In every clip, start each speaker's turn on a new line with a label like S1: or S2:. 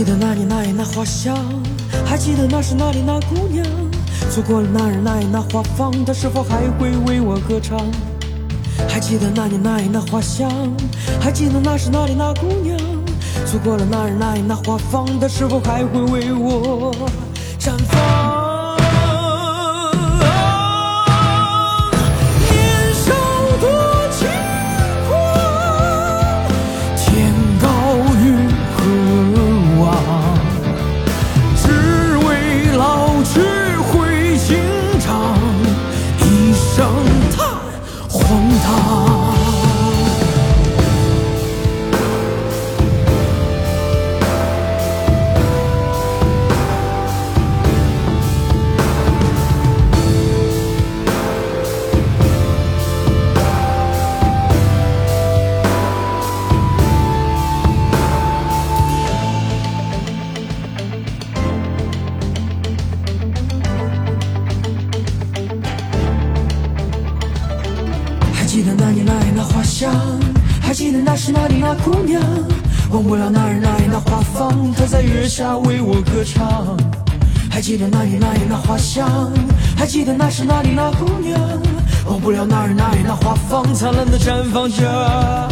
S1: 记得那年那月那花香，还记得那是哪里那姑娘。错过了那日那夜那花房，她是否还会为我歌唱？还记得那年那月那花香，还记得那是哪里那姑娘。错过了那日那夜那花房，她是否还会为我那年那月那花香，还记得那时那里那姑娘，忘不了那日那夜那花房，她在月下为我歌唱。还记得那年那月那花香，还记得那时那里那姑娘，忘不了那日那夜那花房，灿烂的绽放着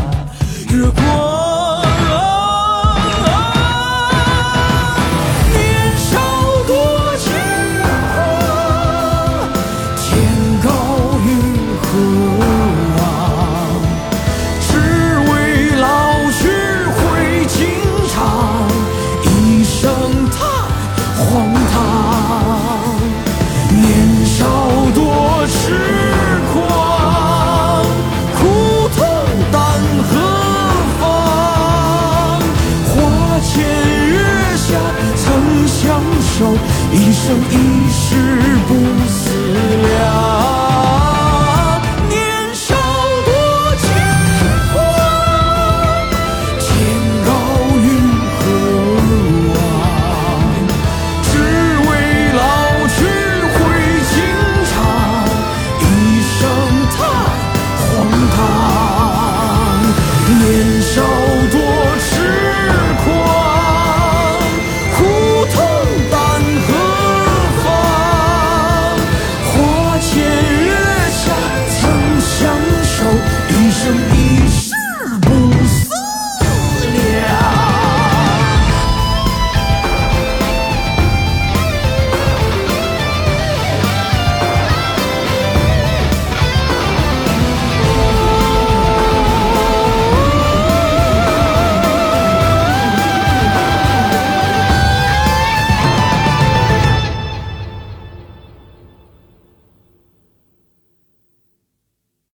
S1: 月光。荒唐。年少多痴狂，苦痛担何方？花前月下曾相守，一生一世不思量。